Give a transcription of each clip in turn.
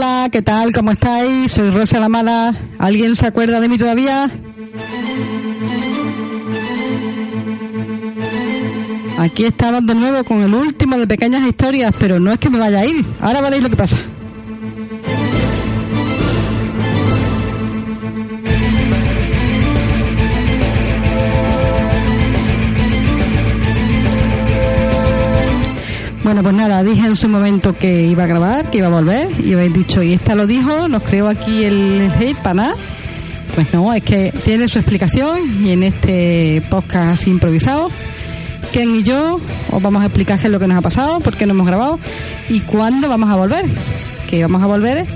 Hola, ¿qué tal? ¿Cómo estáis? Soy Rosa la Mala. ¿Alguien se acuerda de mí todavía? Aquí estamos de nuevo con el último de pequeñas historias, pero no es que me vaya a ir. Ahora veréis lo que pasa. Bueno, pues nada, dije en su momento que iba a grabar, que iba a volver, y habéis dicho, y esta lo dijo, nos creó aquí el hate para nada. Pues no, es que tiene su explicación, y en este podcast improvisado, Ken y yo os vamos a explicar qué es lo que nos ha pasado, por qué no hemos grabado, y cuándo vamos a volver. Que vamos a volver,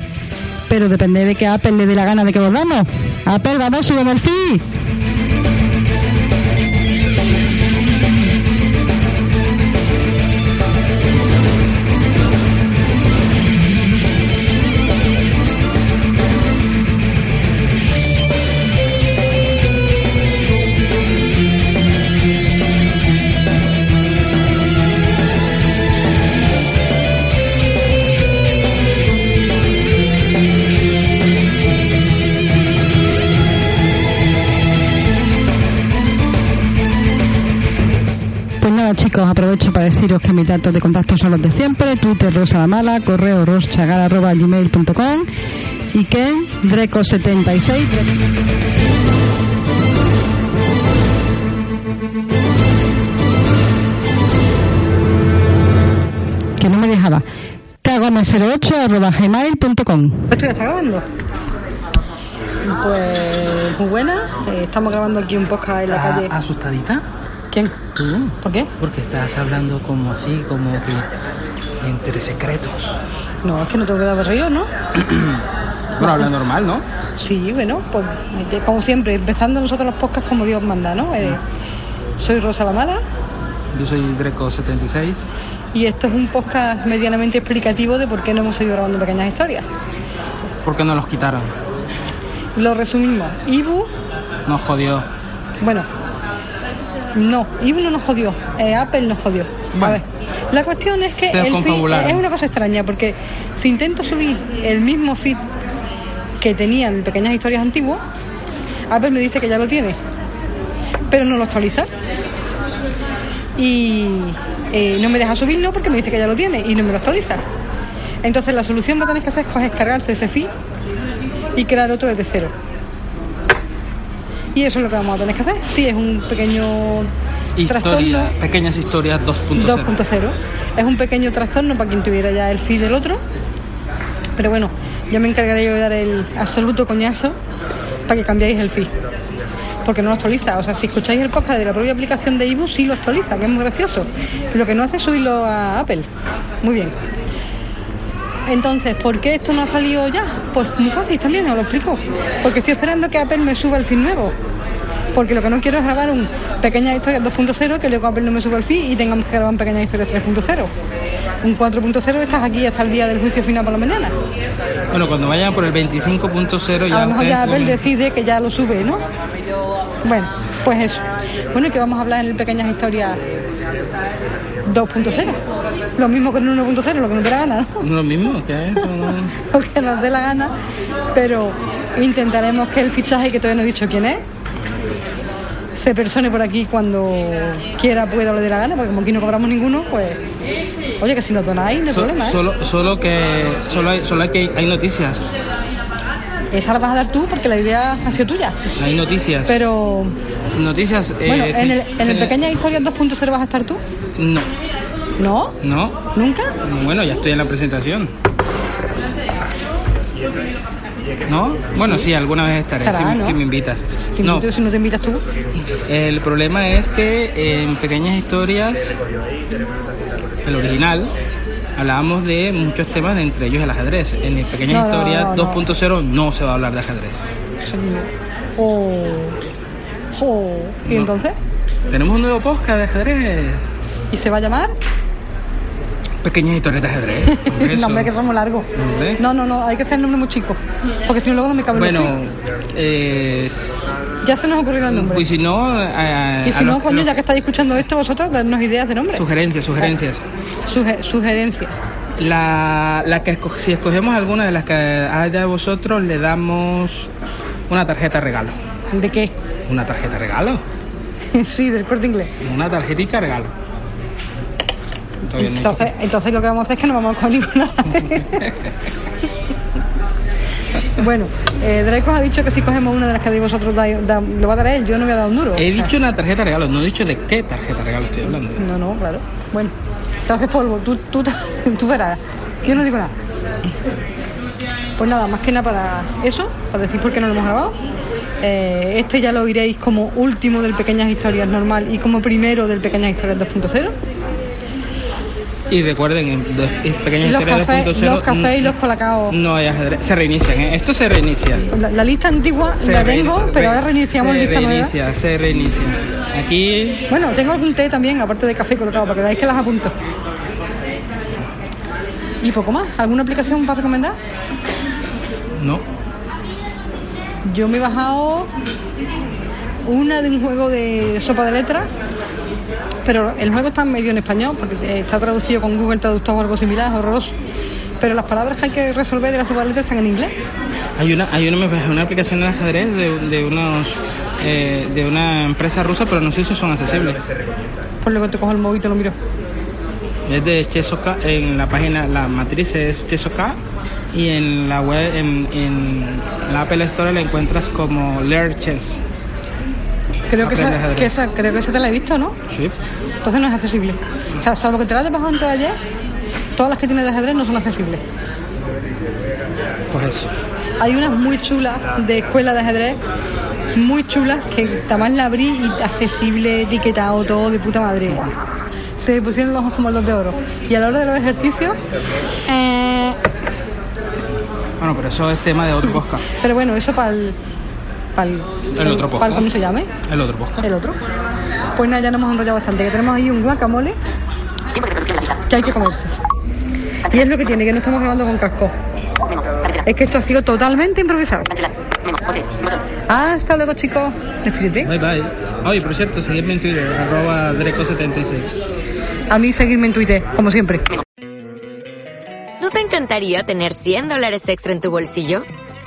pero depende de que Apple le dé la gana de que volvamos. Apple, vamos, súbeme el feed. Nada chicos, aprovecho para deciros que mis datos de contacto son los de siempre, Twitter Rosa la Mala, correo roschagar.gmail.com y que Dreco76. Que no me dejaba. Cagome08 arroba gmail.com. ¿Esto ya está grabando? Pues muy buena. Eh, estamos grabando aquí un podcast en la ¿Estás calle. asustadita? ¿Quién? ¿Tú? ¿Por qué? Porque estás hablando como así, como que entre secretos. No, es que no tengo que dar de río, ¿no? bueno, habla normal, ¿no? Sí, bueno, pues eh, como siempre, empezando nosotros los podcasts como Dios manda, ¿no? Eh, soy Rosa La Mala Yo soy Dreco76. y esto es un podcast medianamente explicativo de por qué no hemos seguido grabando pequeñas historias. ¿Por qué no los quitaron? Lo resumimos. Ibu, Nos jodió. bueno, no, Ibu no nos jodió, eh, Apple nos jodió. A ver, la cuestión es que el feed es una cosa extraña porque si intento subir el mismo feed que tenían pequeñas historias antiguas, Apple me dice que ya lo tiene, pero no lo actualiza. Y eh, no me deja subirlo porque me dice que ya lo tiene y no me lo actualiza. Entonces la solución que tenéis que hacer es descargarse ese feed y crear otro desde cero. Y eso es lo que vamos a tener que hacer. Sí, es un pequeño Historia, trastorno pequeñas historias 2.0. 2.0. Es un pequeño trastorno para quien tuviera ya el feed del otro. Pero bueno, yo me encargaré yo de dar el absoluto coñazo para que cambiéis el feed. Porque no lo actualiza. O sea, si escucháis el podcast de la propia aplicación de iBooks, sí lo actualiza, que es muy gracioso. Lo que no hace es subirlo a Apple. Muy bien. Entonces, ¿por qué esto no ha salido ya? Pues muy fácil también, os lo explico. Porque estoy esperando que Apple me suba el feed nuevo. Porque lo que no quiero es grabar un pequeña historia 2.0 que luego Apple no me suba el feed y tengamos que grabar un pequeña historia 3.0. Un 4.0 estás aquí hasta el día del juicio final por la mañana. Bueno, cuando vayan por el 25.0 ya A lo mejor ya Apple decide que ya lo sube, ¿no? Bueno, pues eso. Bueno, y que vamos a hablar en pequeñas historias 2.0. Lo mismo que en 1.0, lo que nos dé la gana, ¿no? Lo mismo, que es? Lo que nos dé la gana, pero intentaremos que el fichaje, que todavía no he dicho quién es, se persone por aquí cuando quiera, pueda o le dé la gana, porque como aquí no cobramos ninguno, pues, oye, que si nos donáis, no hay So- problema, ¿eh? solo, solo que solo hay, solo hay que hay noticias. Esa la vas a dar tú porque la idea ha sido tuya. Hay noticias. Pero, noticias. eh, bueno, en el, en el sí. Pequeña Historia 2.0 vas a estar tú. No. ¿No? ¿No? ¿Nunca? Bueno, ya estoy en la presentación. ¿No? Bueno, sí, alguna vez estaré, Estará, si, ¿no? si me invitas. Te No, si no te invitas tú. el problema es que en Pequeñas Historias, el original, hablábamos de muchos temas, de entre ellos el ajedrez. En Pequeñas No, Historias no, no. 2.0 no se va a hablar de ajedrez. Oh. Oh. ¿Y entonces? Tenemos un nuevo podcast de ajedrez. ¿Y se va a llamar? Pequeñas Historias de ajedrez. No, hombre, que somos largos. Hombre. No, no, no, hay que hacer el nombre muy chico. Porque si no, luego no me cabe Bueno, eh, Ya se nos ocurrirá el nombre. y si no, a- y a si no, los- coño, los- ya que estáis escuchando esto, vosotros, darnos ideas de nombre. sugerencias, sugerencias. Suge- sugerencias. La, la que esco- si escogemos alguna de las que haya de vosotros, le damos una tarjeta regalo. ¿De qué? Una tarjeta regalo. sí, del corte inglés. Una tarjetita regalo. Todavía no Entonces, entonces lo que vamos a hacer es que no vamos a coger ninguna. bueno, eh, Draco ha dicho que si cogemos una de las que vosotros da, da- lo va a dar él, yo no me he dado un duro. He sea, dicho una tarjeta regalo, no he dicho de qué tarjeta regalo estoy hablando. No, no, claro. Bueno, entonces polvo, tú, tú, tú verás. Yo no digo nada. Pues nada, más que nada para eso, para decir por qué no lo hemos grabado. Eh, este ya lo oiréis como último del Pequeñas Historias normal y como primero del Pequeñas Historias 2.0. Y recuerden, en, Los Historias cafés, 2.0, los cafés y mm, los colacaos. No hay ajedrez. Se reinician, ¿eh? Esto se reinicia. La, la lista antigua Se la tengo, pero ahora reiniciamos se lista nueva. reinicia, Se reinicia. Aquí Bueno, tengo algún té también, aparte de café colocado, para que veáis que las apunto. Y poco más. ¿Alguna aplicación para recomendar? no. Yo me he bajado una de un juego de sopa de letras, pero el juego está medio en español, porque eh, está traducido con Google Traductor o algo similar, es horroroso. Pero las palabras que hay que resolver de la sopa de letras están en inglés. Hay una, hay una, aplicación de ajedrez de, de unos eh, de una empresa rusa, pero no sé si son accesibles. Por luego te cojo el móvil y te lo miro. Es de Chesoka, en la página, la matriz es Chesoka y en la web, en, en la Apple Store la encuentras como Learn Chess. Creo que, esa, que esa, creo que esa te la he visto, ¿no? Sí. Entonces no es accesible. O sea, salvo que te la hayas bajado antes de ayer, todas las que tienes de ajedrez no son accesibles. Pues eso. Hay unas muy chulas de escuela de ajedrez, muy chulas, que además la abrí y accesible, etiquetado, todo de puta madre. Se pusieron los ojos como los de oro. Y a la hora de los ejercicios, eh, Bueno, pero eso es tema de otro podcast. pero bueno, eso para el. Para el, El otro podcast. ¿Cómo se llame? El otro podcast. El otro. Pues nada, ya nos hemos enrollado bastante, que tenemos ahí un guacamole que hay que comerse. Y es lo que tiene, que no estamos grabando con casco. Es que esto ha sido totalmente improvisado. Hasta luego, chicos. Despídete. Bye bye. Oye, por cierto, seguidme en Twitter, arroba Dreco76. A mí seguirme en Twitter, como siempre. ¿No te encantaría tener 100 dólares extra en tu bolsillo?